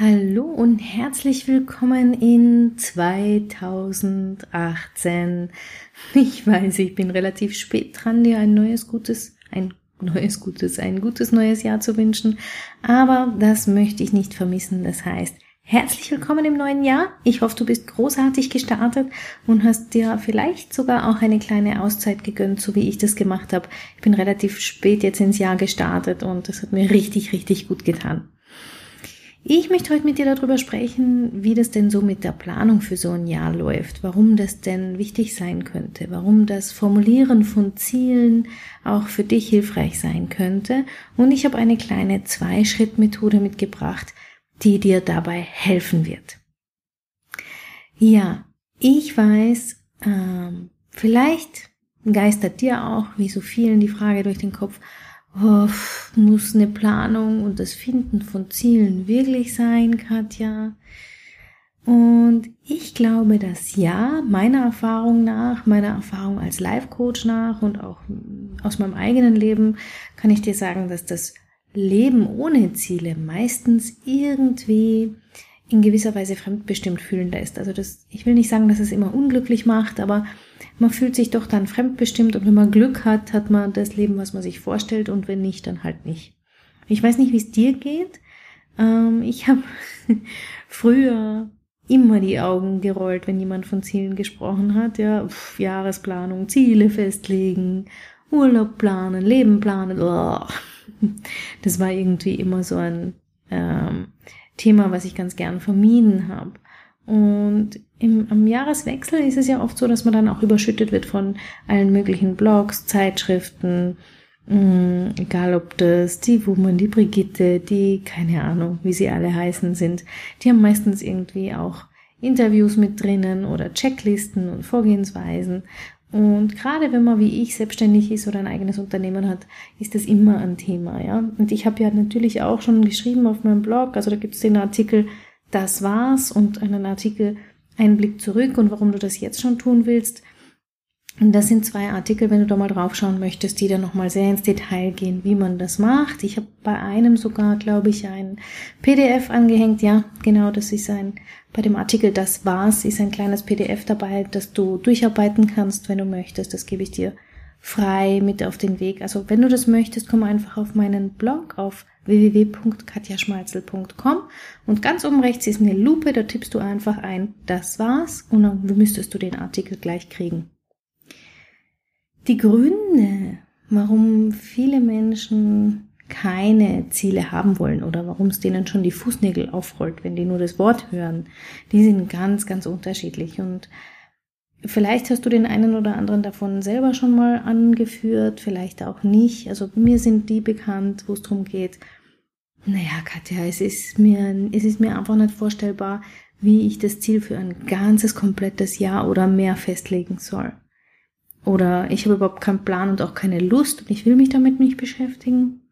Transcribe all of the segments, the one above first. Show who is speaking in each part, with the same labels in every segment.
Speaker 1: Hallo und herzlich willkommen in 2018. Ich weiß, ich bin relativ spät dran, dir ein neues gutes, ein neues gutes, ein gutes neues Jahr zu wünschen, aber das möchte ich nicht vermissen. Das heißt, herzlich willkommen im neuen Jahr. Ich hoffe, du bist großartig gestartet und hast dir vielleicht sogar auch eine kleine Auszeit gegönnt, so wie ich das gemacht habe. Ich bin relativ spät jetzt ins Jahr gestartet und das hat mir richtig, richtig gut getan. Ich möchte heute mit dir darüber sprechen, wie das denn so mit der Planung für so ein Jahr läuft, warum das denn wichtig sein könnte, warum das Formulieren von Zielen auch für dich hilfreich sein könnte. Und ich habe eine kleine Zwei-Schritt-Methode mitgebracht, die dir dabei helfen wird. Ja, ich weiß, ähm, vielleicht geistert dir auch, wie so vielen, die Frage durch den Kopf, muss eine Planung und das Finden von Zielen wirklich sein, Katja? Und ich glaube, dass ja, meiner Erfahrung nach, meiner Erfahrung als Life-Coach nach und auch aus meinem eigenen Leben kann ich dir sagen, dass das Leben ohne Ziele meistens irgendwie in gewisser Weise fremdbestimmt fühlen lässt. Also das, ich will nicht sagen, dass es immer unglücklich macht, aber man fühlt sich doch dann fremdbestimmt und wenn man Glück hat, hat man das Leben, was man sich vorstellt und wenn nicht, dann halt nicht. Ich weiß nicht, wie es dir geht. Ähm, ich habe früher immer die Augen gerollt, wenn jemand von Zielen gesprochen hat. Ja, Pff, Jahresplanung, Ziele festlegen, Urlaub planen, Leben planen. Oh. Das war irgendwie immer so ein ähm, Thema, was ich ganz gern vermieden habe. Und im, am Jahreswechsel ist es ja oft so, dass man dann auch überschüttet wird von allen möglichen Blogs, Zeitschriften, mh, mm, egal ob das die Woman, die Brigitte, die, keine Ahnung, wie sie alle heißen sind. Die haben meistens irgendwie auch Interviews mit drinnen oder Checklisten und Vorgehensweisen. Und gerade wenn man wie ich selbstständig ist oder ein eigenes Unternehmen hat, ist das immer ein Thema, ja. Und ich habe ja natürlich auch schon geschrieben auf meinem Blog, also da gibt es den Artikel Das war's und einen Artikel Einblick zurück und warum du das jetzt schon tun willst. Und das sind zwei Artikel, wenn du da mal draufschauen möchtest, die dann nochmal sehr ins Detail gehen, wie man das macht. Ich habe bei einem sogar, glaube ich, ein PDF angehängt. Ja, genau, das ist ein, bei dem Artikel Das war's, ist ein kleines PDF dabei, das du durcharbeiten kannst, wenn du möchtest. Das gebe ich dir frei mit auf den Weg. Also wenn du das möchtest, komm einfach auf meinen Blog auf www.katjaschmalzel.com und ganz oben rechts ist eine Lupe, da tippst du einfach ein, das war's und dann müsstest du den Artikel gleich kriegen. Die Gründe, warum viele Menschen keine Ziele haben wollen oder warum es denen schon die Fußnägel aufrollt, wenn die nur das Wort hören, die sind ganz, ganz unterschiedlich. Und vielleicht hast du den einen oder anderen davon selber schon mal angeführt, vielleicht auch nicht. Also mir sind die bekannt, wo es darum geht, naja, Katja, es ist mir, es ist mir einfach nicht vorstellbar, wie ich das Ziel für ein ganzes, komplettes Jahr oder mehr festlegen soll. Oder ich habe überhaupt keinen Plan und auch keine Lust und ich will mich damit nicht beschäftigen.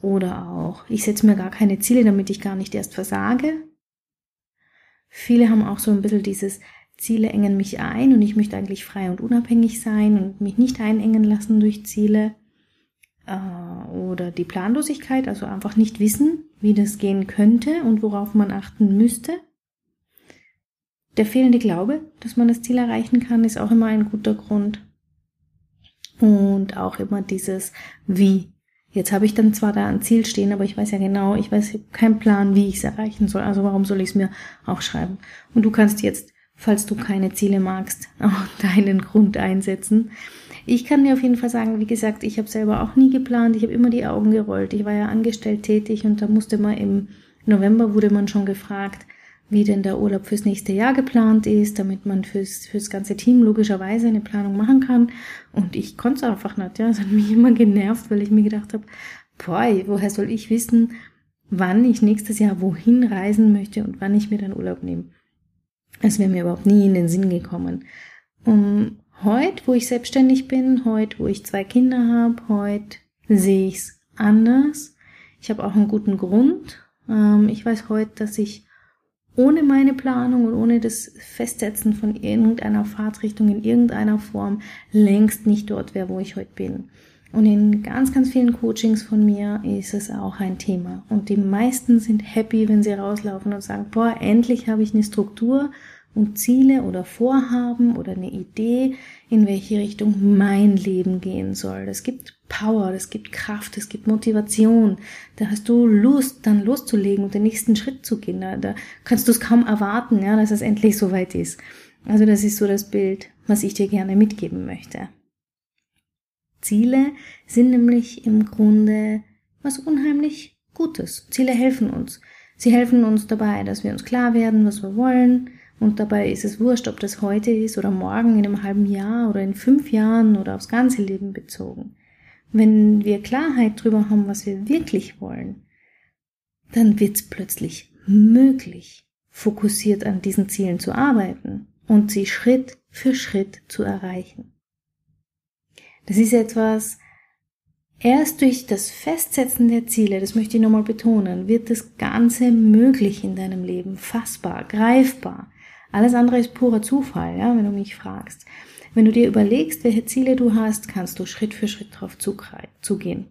Speaker 1: Oder auch, ich setze mir gar keine Ziele, damit ich gar nicht erst versage. Viele haben auch so ein bisschen dieses Ziele engen mich ein und ich möchte eigentlich frei und unabhängig sein und mich nicht einengen lassen durch Ziele. Äh, oder die Planlosigkeit, also einfach nicht wissen, wie das gehen könnte und worauf man achten müsste. Der fehlende Glaube, dass man das Ziel erreichen kann, ist auch immer ein guter Grund. Und auch immer dieses Wie. Jetzt habe ich dann zwar da ein Ziel stehen, aber ich weiß ja genau, ich weiß keinen Plan, wie ich es erreichen soll. Also warum soll ich es mir aufschreiben? Und du kannst jetzt, falls du keine Ziele magst, auch deinen Grund einsetzen. Ich kann dir auf jeden Fall sagen, wie gesagt, ich habe selber auch nie geplant. Ich habe immer die Augen gerollt. Ich war ja angestellt tätig und da musste man im November wurde man schon gefragt, wie denn der Urlaub fürs nächste Jahr geplant ist, damit man fürs, fürs ganze Team logischerweise eine Planung machen kann. Und ich konnte es einfach nicht. Ja, es hat mich immer genervt, weil ich mir gedacht habe, boah, woher soll ich wissen, wann ich nächstes Jahr wohin reisen möchte und wann ich mir dann Urlaub nehme. Das wäre mir überhaupt nie in den Sinn gekommen. Um, Heute, wo ich selbstständig bin, heute, wo ich zwei Kinder habe, heute sehe ich es anders. Ich habe auch einen guten Grund. Ähm, ich weiß heute, dass ich ohne meine Planung und ohne das Festsetzen von irgendeiner Fahrtrichtung in irgendeiner Form längst nicht dort wäre, wo ich heute bin. Und in ganz, ganz vielen Coachings von mir ist es auch ein Thema. Und die meisten sind happy, wenn sie rauslaufen und sagen, boah, endlich habe ich eine Struktur und Ziele oder Vorhaben oder eine Idee, in welche Richtung mein Leben gehen soll. Das gibt Power, das gibt Kraft, es gibt Motivation. Da hast du Lust, dann loszulegen und den nächsten Schritt zu gehen. Da, da kannst du es kaum erwarten, ja, dass es endlich soweit ist. Also das ist so das Bild, was ich dir gerne mitgeben möchte. Ziele sind nämlich im Grunde was unheimlich Gutes. Ziele helfen uns. Sie helfen uns dabei, dass wir uns klar werden, was wir wollen, und dabei ist es wurscht, ob das heute ist oder morgen, in einem halben Jahr oder in fünf Jahren oder aufs ganze Leben bezogen. Wenn wir Klarheit darüber haben, was wir wirklich wollen, dann wird es plötzlich möglich, fokussiert an diesen Zielen zu arbeiten und sie Schritt für Schritt zu erreichen. Das ist etwas, erst durch das Festsetzen der Ziele, das möchte ich nochmal betonen, wird das Ganze möglich in deinem Leben, fassbar, greifbar. Alles andere ist purer Zufall, ja, wenn du mich fragst. Wenn du dir überlegst, welche Ziele du hast, kannst du Schritt für Schritt darauf zugehen.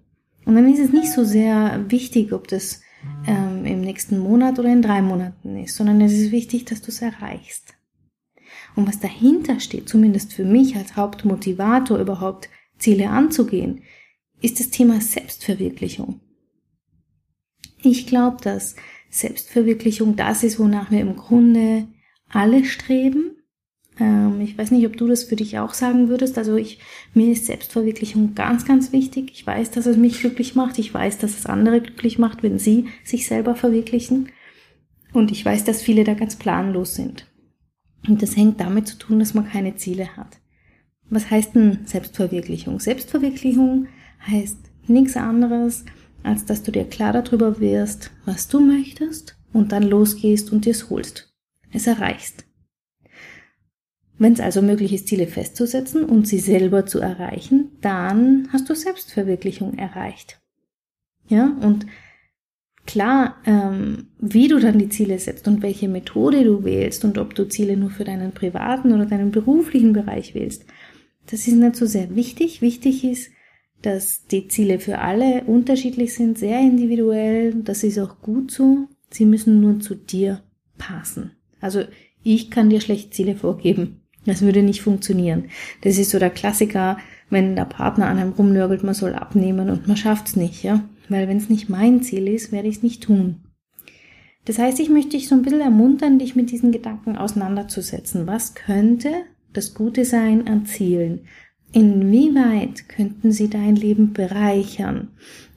Speaker 1: Und dann ist es nicht so sehr wichtig, ob das ähm, im nächsten Monat oder in drei Monaten ist, sondern es ist wichtig, dass du es erreichst. Und was dahinter steht, zumindest für mich als Hauptmotivator überhaupt Ziele anzugehen, ist das Thema Selbstverwirklichung. Ich glaube, dass Selbstverwirklichung das ist, wonach wir im Grunde alle streben. Ähm, ich weiß nicht, ob du das für dich auch sagen würdest. Also ich, mir ist Selbstverwirklichung ganz, ganz wichtig. Ich weiß, dass es mich glücklich macht. Ich weiß, dass es andere glücklich macht, wenn sie sich selber verwirklichen. Und ich weiß, dass viele da ganz planlos sind. Und das hängt damit zu tun, dass man keine Ziele hat. Was heißt denn Selbstverwirklichung? Selbstverwirklichung heißt nichts anderes, als dass du dir klar darüber wirst, was du möchtest und dann losgehst und dir es holst es erreichst. Wenn es also möglich ist, Ziele festzusetzen und sie selber zu erreichen, dann hast du Selbstverwirklichung erreicht. Ja, und klar, ähm, wie du dann die Ziele setzt und welche Methode du wählst und ob du Ziele nur für deinen privaten oder deinen beruflichen Bereich wählst, das ist nicht so sehr wichtig. Wichtig ist, dass die Ziele für alle unterschiedlich sind, sehr individuell. Das ist auch gut so. Sie müssen nur zu dir passen. Also ich kann dir schlecht Ziele vorgeben. Das würde nicht funktionieren. Das ist so der Klassiker, wenn der Partner an einem rumnörgelt, man soll abnehmen und man schafft's nicht, ja. Weil wenn es nicht mein Ziel ist, werde ich es nicht tun. Das heißt, ich möchte dich so ein bisschen ermuntern, dich mit diesen Gedanken auseinanderzusetzen. Was könnte das Gute sein an Zielen? Inwieweit könnten sie dein Leben bereichern?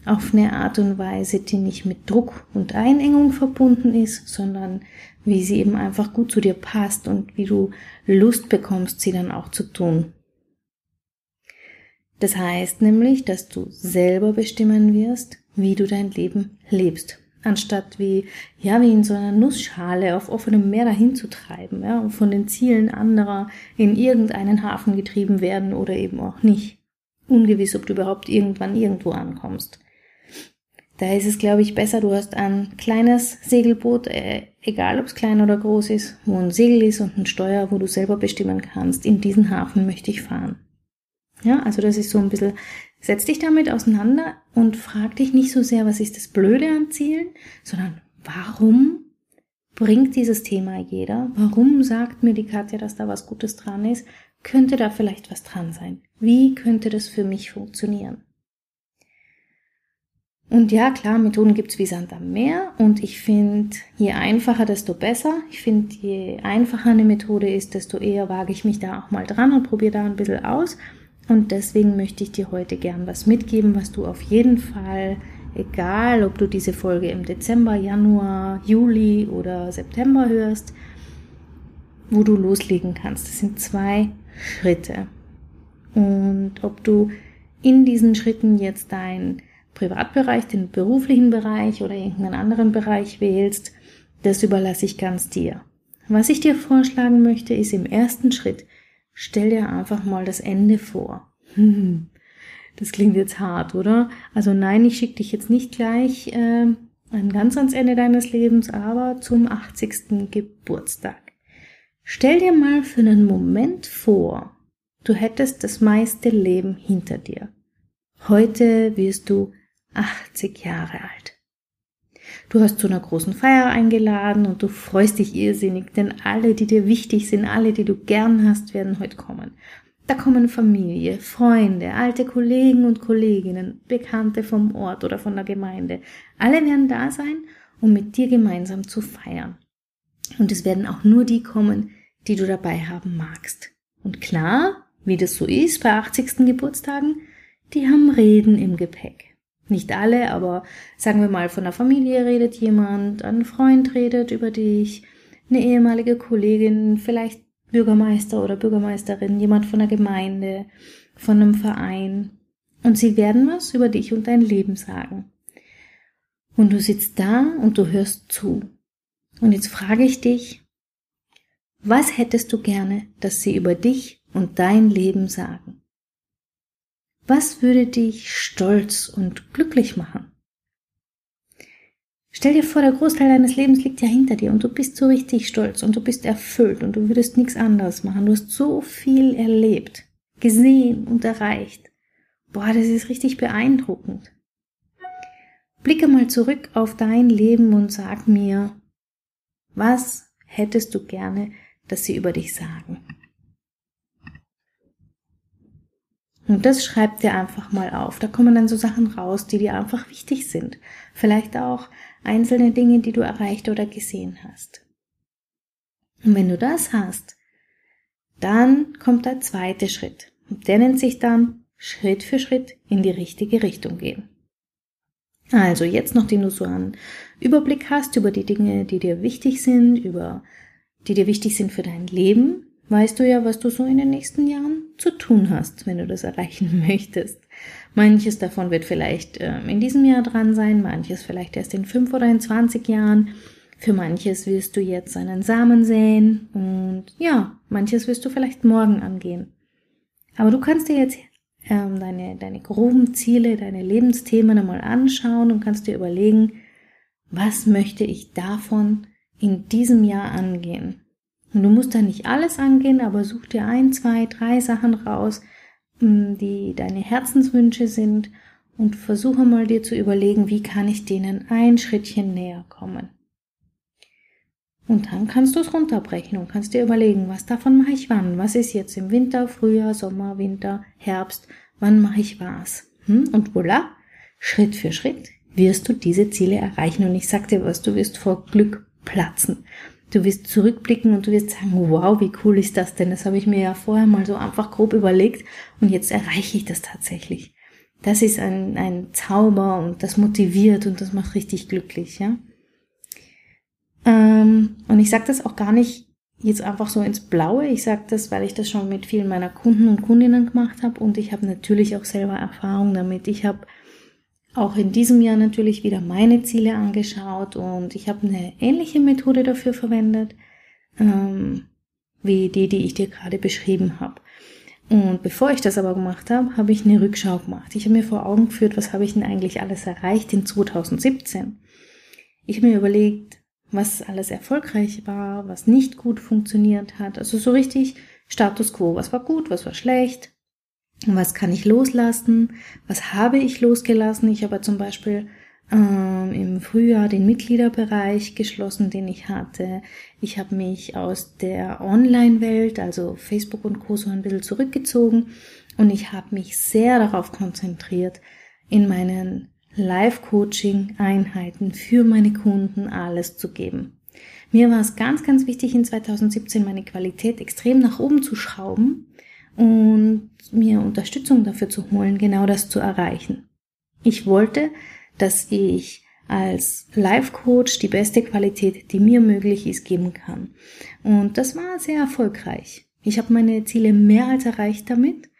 Speaker 1: Auf eine Art und Weise, die nicht mit Druck und Einengung verbunden ist, sondern wie sie eben einfach gut zu dir passt und wie du Lust bekommst, sie dann auch zu tun. Das heißt nämlich, dass du selber bestimmen wirst, wie du dein Leben lebst, anstatt wie, ja, wie in so einer Nussschale auf offenem Meer dahin zu treiben, ja, und von den Zielen anderer in irgendeinen Hafen getrieben werden oder eben auch nicht. Ungewiss, ob du überhaupt irgendwann irgendwo ankommst. Da ist es, glaube ich, besser, du hast ein kleines Segelboot, äh, egal ob es klein oder groß ist, wo ein Segel ist und ein Steuer, wo du selber bestimmen kannst, in diesen Hafen möchte ich fahren. Ja, also das ist so ein bisschen, setz dich damit auseinander und frag dich nicht so sehr, was ist das Blöde an Zielen, sondern warum bringt dieses Thema jeder? Warum sagt mir die Katja, dass da was Gutes dran ist? Könnte da vielleicht was dran sein? Wie könnte das für mich funktionieren? Und ja, klar, Methoden gibt's wie Sand am Meer. Und ich finde, je einfacher, desto besser. Ich finde, je einfacher eine Methode ist, desto eher wage ich mich da auch mal dran und probiere da ein bisschen aus. Und deswegen möchte ich dir heute gern was mitgeben, was du auf jeden Fall, egal ob du diese Folge im Dezember, Januar, Juli oder September hörst, wo du loslegen kannst. Das sind zwei Schritte. Und ob du in diesen Schritten jetzt dein Privatbereich, den beruflichen Bereich oder irgendeinen anderen Bereich wählst, das überlasse ich ganz dir. Was ich dir vorschlagen möchte, ist im ersten Schritt, stell dir einfach mal das Ende vor. Das klingt jetzt hart, oder? Also nein, ich schicke dich jetzt nicht gleich äh, ganz ans Ende deines Lebens, aber zum 80. Geburtstag. Stell dir mal für einen Moment vor, du hättest das meiste Leben hinter dir. Heute wirst du 80 Jahre alt. Du hast zu einer großen Feier eingeladen und du freust dich irrsinnig, denn alle, die dir wichtig sind, alle, die du gern hast, werden heute kommen. Da kommen Familie, Freunde, alte Kollegen und Kolleginnen, Bekannte vom Ort oder von der Gemeinde. Alle werden da sein, um mit dir gemeinsam zu feiern. Und es werden auch nur die kommen, die du dabei haben magst. Und klar, wie das so ist bei 80. Geburtstagen, die haben Reden im Gepäck. Nicht alle, aber sagen wir mal, von der Familie redet jemand, ein Freund redet über dich, eine ehemalige Kollegin, vielleicht Bürgermeister oder Bürgermeisterin, jemand von der Gemeinde, von einem Verein. Und sie werden was über dich und dein Leben sagen. Und du sitzt da und du hörst zu. Und jetzt frage ich dich, was hättest du gerne, dass sie über dich und dein Leben sagen? Was würde dich stolz und glücklich machen? Stell dir vor, der Großteil deines Lebens liegt ja hinter dir und du bist so richtig stolz und du bist erfüllt und du würdest nichts anderes machen. Du hast so viel erlebt, gesehen und erreicht. Boah, das ist richtig beeindruckend. Blicke mal zurück auf dein Leben und sag mir, was hättest du gerne, dass sie über dich sagen? Und das schreibt dir einfach mal auf. Da kommen dann so Sachen raus, die dir einfach wichtig sind. Vielleicht auch einzelne Dinge, die du erreicht oder gesehen hast. Und wenn du das hast, dann kommt der zweite Schritt. Und der nennt sich dann Schritt für Schritt in die richtige Richtung gehen. Also jetzt, nachdem du so einen Überblick hast über die Dinge, die dir wichtig sind, über die dir wichtig sind für dein Leben, weißt du ja, was du so in den nächsten Jahren zu tun hast, wenn du das erreichen möchtest. Manches davon wird vielleicht äh, in diesem Jahr dran sein, manches vielleicht erst in fünf oder in zwanzig Jahren. Für manches wirst du jetzt einen Samen säen und ja, manches wirst du vielleicht morgen angehen. Aber du kannst dir jetzt ähm, deine, deine groben Ziele, deine Lebensthemen einmal anschauen und kannst dir überlegen, was möchte ich davon in diesem Jahr angehen? Und du musst da nicht alles angehen, aber such dir ein, zwei, drei Sachen raus, mm, die deine Herzenswünsche sind und versuche mal dir zu überlegen, wie kann ich denen ein Schrittchen näher kommen. Und dann kannst du es runterbrechen und kannst dir überlegen, was davon mache ich wann? Was ist jetzt im Winter, Frühjahr, Sommer, Winter, Herbst? Wann mache ich was? Hm? Und voilà, Schritt für Schritt wirst du diese Ziele erreichen. Und ich sag dir was, du wirst vor Glück platzen. Du wirst zurückblicken und du wirst sagen, wow, wie cool ist das denn? Das habe ich mir ja vorher mal so einfach grob überlegt und jetzt erreiche ich das tatsächlich. Das ist ein, ein Zauber und das motiviert und das macht richtig glücklich, ja. Ähm, und ich sage das auch gar nicht jetzt einfach so ins Blaue. Ich sage das, weil ich das schon mit vielen meiner Kunden und Kundinnen gemacht habe und ich habe natürlich auch selber Erfahrung damit. Ich habe auch in diesem Jahr natürlich wieder meine Ziele angeschaut und ich habe eine ähnliche Methode dafür verwendet, ähm, wie die, die ich dir gerade beschrieben habe. Und bevor ich das aber gemacht habe, habe ich eine Rückschau gemacht. Ich habe mir vor Augen geführt, was habe ich denn eigentlich alles erreicht in 2017. Ich habe mir überlegt, was alles erfolgreich war, was nicht gut funktioniert hat. Also so richtig Status quo. Was war gut, was war schlecht, was kann ich loslassen? Was habe ich losgelassen? Ich habe zum Beispiel ähm, im Frühjahr den Mitgliederbereich geschlossen, den ich hatte. Ich habe mich aus der Online-Welt, also Facebook und Co. so ein bisschen zurückgezogen und ich habe mich sehr darauf konzentriert, in meinen Live-Coaching-Einheiten für meine Kunden alles zu geben. Mir war es ganz, ganz wichtig, in 2017 meine Qualität extrem nach oben zu schrauben und mir Unterstützung dafür zu holen, genau das zu erreichen. Ich wollte, dass ich als Life-Coach die beste Qualität, die mir möglich ist, geben kann. Und das war sehr erfolgreich. Ich habe meine Ziele mehr als erreicht damit.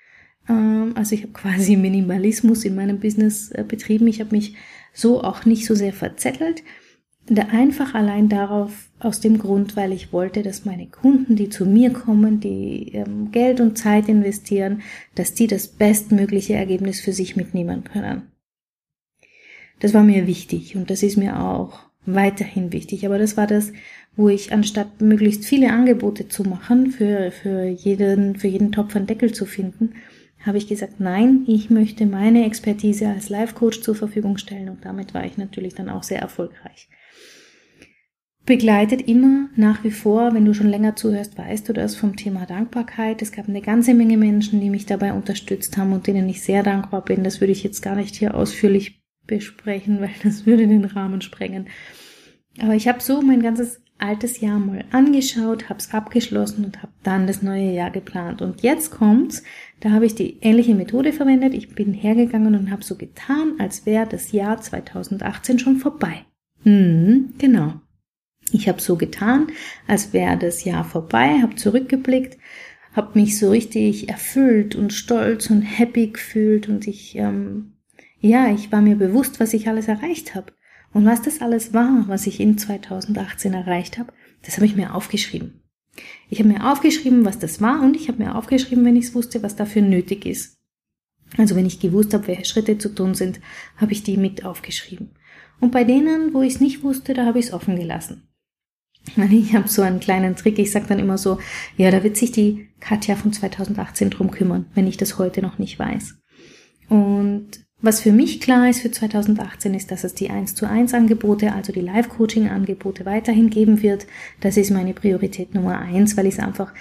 Speaker 1: Ähm, also ich habe quasi Minimalismus in meinem Business äh, betrieben. Ich habe mich so auch nicht so sehr verzettelt. Einfach allein darauf, aus dem Grund, weil ich wollte, dass meine Kunden, die zu mir kommen, die ähm, Geld und Zeit investieren, dass die das bestmögliche Ergebnis für sich mitnehmen können. Das war mir wichtig und das ist mir auch weiterhin wichtig. Aber das war das, wo ich anstatt möglichst viele Angebote zu machen, für, für jeden, für jeden Topf einen Deckel zu finden, habe ich gesagt, nein, ich möchte meine Expertise als Life Coach zur Verfügung stellen und damit war ich natürlich dann auch sehr erfolgreich begleitet immer nach wie vor, wenn du schon länger zuhörst, weißt du das vom Thema Dankbarkeit. Es gab eine ganze Menge Menschen, die mich dabei unterstützt haben und denen ich sehr dankbar bin. Das würde ich jetzt gar nicht hier ausführlich besprechen, weil das würde den Rahmen sprengen. Aber ich habe so mein ganzes altes Jahr mal angeschaut, habe es abgeschlossen und habe dann das neue Jahr geplant. Und jetzt kommt's, da habe ich die ähnliche Methode verwendet. Ich bin hergegangen und habe so getan, als wäre das Jahr 2018 schon vorbei. Hm, genau. Ich habe so getan, als wäre das Jahr vorbei, habe zurückgeblickt, habe mich so richtig erfüllt und stolz und happy gefühlt und ich, ähm, ja, ich war mir bewusst, was ich alles erreicht habe. Und was das alles war, was ich in 2018 erreicht habe, das habe ich mir aufgeschrieben. Ich habe mir aufgeschrieben, was das war und ich habe mir aufgeschrieben, wenn ich es wusste, was dafür nötig ist. Also wenn ich gewusst habe, welche Schritte zu tun sind, habe ich die mit aufgeschrieben. Und bei denen, wo ich es nicht wusste, da habe ich es offen gelassen. Ich habe so einen kleinen Trick. Ich sage dann immer so, ja, da wird sich die Katja von 2018 drum kümmern, wenn ich das heute noch nicht weiß. Und was für mich klar ist für 2018 ist, dass es die 1 zu 1 Angebote, also die Live-Coaching Angebote weiterhin geben wird. Das ist meine Priorität Nummer eins, weil ich es einfach,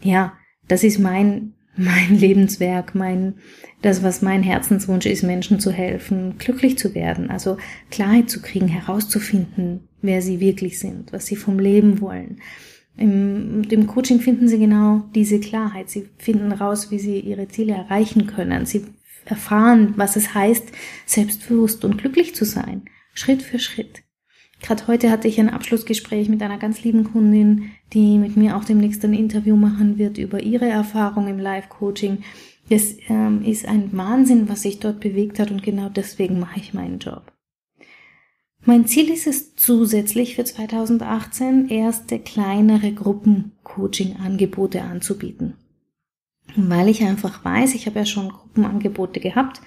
Speaker 1: ja, das ist mein, mein Lebenswerk, mein, das, was mein Herzenswunsch ist, Menschen zu helfen, glücklich zu werden, also Klarheit zu kriegen, herauszufinden, wer sie wirklich sind, was sie vom Leben wollen. Im dem Coaching finden sie genau diese Klarheit. Sie finden raus, wie sie ihre Ziele erreichen können. Sie erfahren, was es heißt, selbstbewusst und glücklich zu sein. Schritt für Schritt. Gerade heute hatte ich ein Abschlussgespräch mit einer ganz lieben Kundin, die mit mir auch demnächst ein Interview machen wird über ihre Erfahrung im Live-Coaching. Das ähm, ist ein Wahnsinn, was sich dort bewegt hat und genau deswegen mache ich meinen Job. Mein Ziel ist es zusätzlich für 2018 erste kleinere Gruppencoaching-Angebote anzubieten. Weil ich einfach weiß, ich habe ja schon Gruppenangebote gehabt,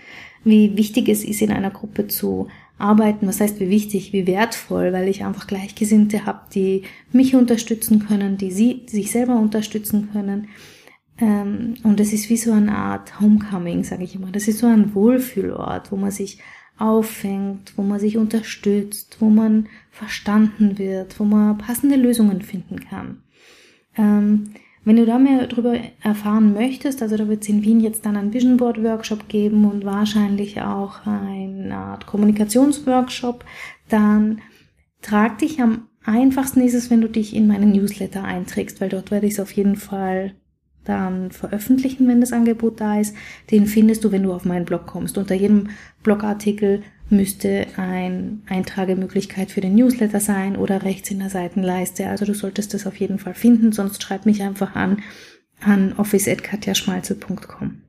Speaker 1: wie wichtig es ist, in einer Gruppe zu arbeiten. Was heißt wie wichtig, wie wertvoll, weil ich einfach Gleichgesinnte habe, die mich unterstützen können, die sie sich selber unterstützen können. Ähm, und es ist wie so eine Art Homecoming, sage ich immer. Das ist so ein Wohlfühlort, wo man sich auffängt, wo man sich unterstützt, wo man verstanden wird, wo man passende Lösungen finden kann. Ähm, wenn du da mehr darüber erfahren möchtest, also da wird es in Wien jetzt dann einen Vision Board Workshop geben und wahrscheinlich auch eine Art Kommunikationsworkshop, dann trag dich am einfachsten ist es, wenn du dich in meinen Newsletter einträgst, weil dort werde ich es auf jeden Fall dann veröffentlichen, wenn das Angebot da ist. Den findest du, wenn du auf meinen Blog kommst. Unter jedem Blogartikel müsste ein Eintragemöglichkeit für den Newsletter sein oder rechts in der Seitenleiste. Also du solltest das auf jeden Fall finden, sonst schreib mich einfach an an office.katjaschmalzel.com.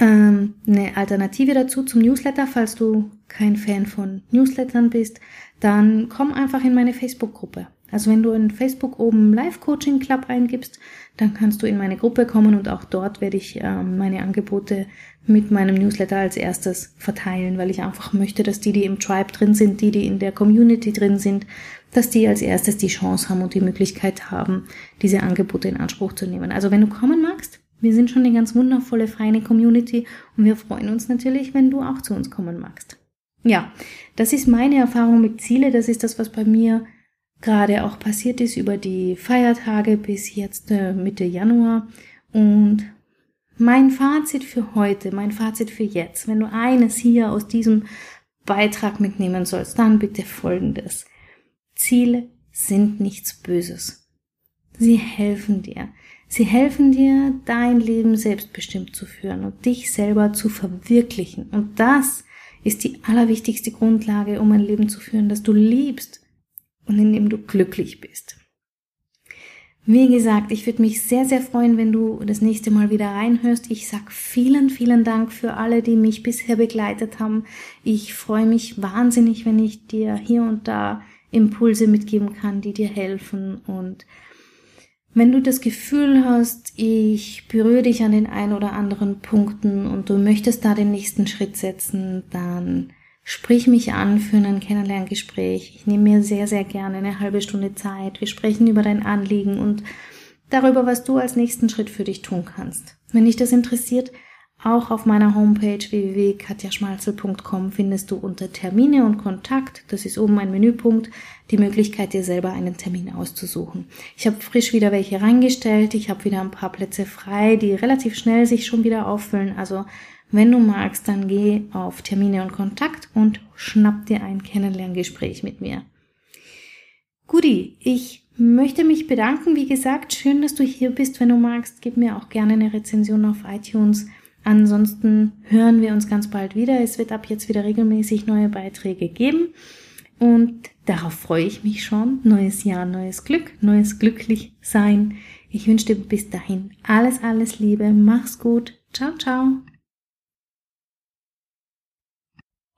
Speaker 1: Ähm, eine Alternative dazu zum Newsletter, falls du kein Fan von Newslettern bist, dann komm einfach in meine Facebook-Gruppe. Also wenn du in Facebook oben Live Coaching Club eingibst, dann kannst du in meine Gruppe kommen und auch dort werde ich äh, meine Angebote mit meinem Newsletter als erstes verteilen, weil ich einfach möchte, dass die, die im Tribe drin sind, die, die in der Community drin sind, dass die als erstes die Chance haben und die Möglichkeit haben, diese Angebote in Anspruch zu nehmen. Also wenn du kommen magst, wir sind schon eine ganz wundervolle, feine Community und wir freuen uns natürlich, wenn du auch zu uns kommen magst. Ja, das ist meine Erfahrung mit Ziele, das ist das, was bei mir gerade auch passiert ist über die Feiertage bis jetzt äh, Mitte Januar. Und mein Fazit für heute, mein Fazit für jetzt, wenn du eines hier aus diesem Beitrag mitnehmen sollst, dann bitte folgendes. Ziele sind nichts Böses. Sie helfen dir. Sie helfen dir, dein Leben selbstbestimmt zu führen und dich selber zu verwirklichen. Und das ist die allerwichtigste Grundlage, um ein Leben zu führen, das du liebst und in dem du glücklich bist. Wie gesagt, ich würde mich sehr, sehr freuen, wenn du das nächste Mal wieder reinhörst. Ich sag vielen, vielen Dank für alle, die mich bisher begleitet haben. Ich freue mich wahnsinnig, wenn ich dir hier und da Impulse mitgeben kann, die dir helfen. Und wenn du das Gefühl hast, ich berühre dich an den ein oder anderen Punkten und du möchtest da den nächsten Schritt setzen, dann Sprich mich an für ein Kennenlerngespräch. Ich nehme mir sehr, sehr gerne eine halbe Stunde Zeit. Wir sprechen über dein Anliegen und darüber, was du als nächsten Schritt für dich tun kannst. Wenn dich das interessiert, auch auf meiner Homepage www.katjaschmalzel.com findest du unter Termine und Kontakt, das ist oben ein Menüpunkt, die Möglichkeit, dir selber einen Termin auszusuchen. Ich habe frisch wieder welche reingestellt, ich habe wieder ein paar Plätze frei, die relativ schnell sich schon wieder auffüllen. Also wenn du magst, dann geh auf Termine und Kontakt und schnapp dir ein Kennenlerngespräch mit mir. Guti, ich möchte mich bedanken. Wie gesagt, schön, dass du hier bist. Wenn du magst, gib mir auch gerne eine Rezension auf iTunes. Ansonsten hören wir uns ganz bald wieder. Es wird ab jetzt wieder regelmäßig neue Beiträge geben. Und darauf freue ich mich schon. Neues Jahr, neues Glück, neues Glücklichsein. Ich wünsche dir bis dahin alles, alles Liebe. Mach's gut. Ciao, ciao.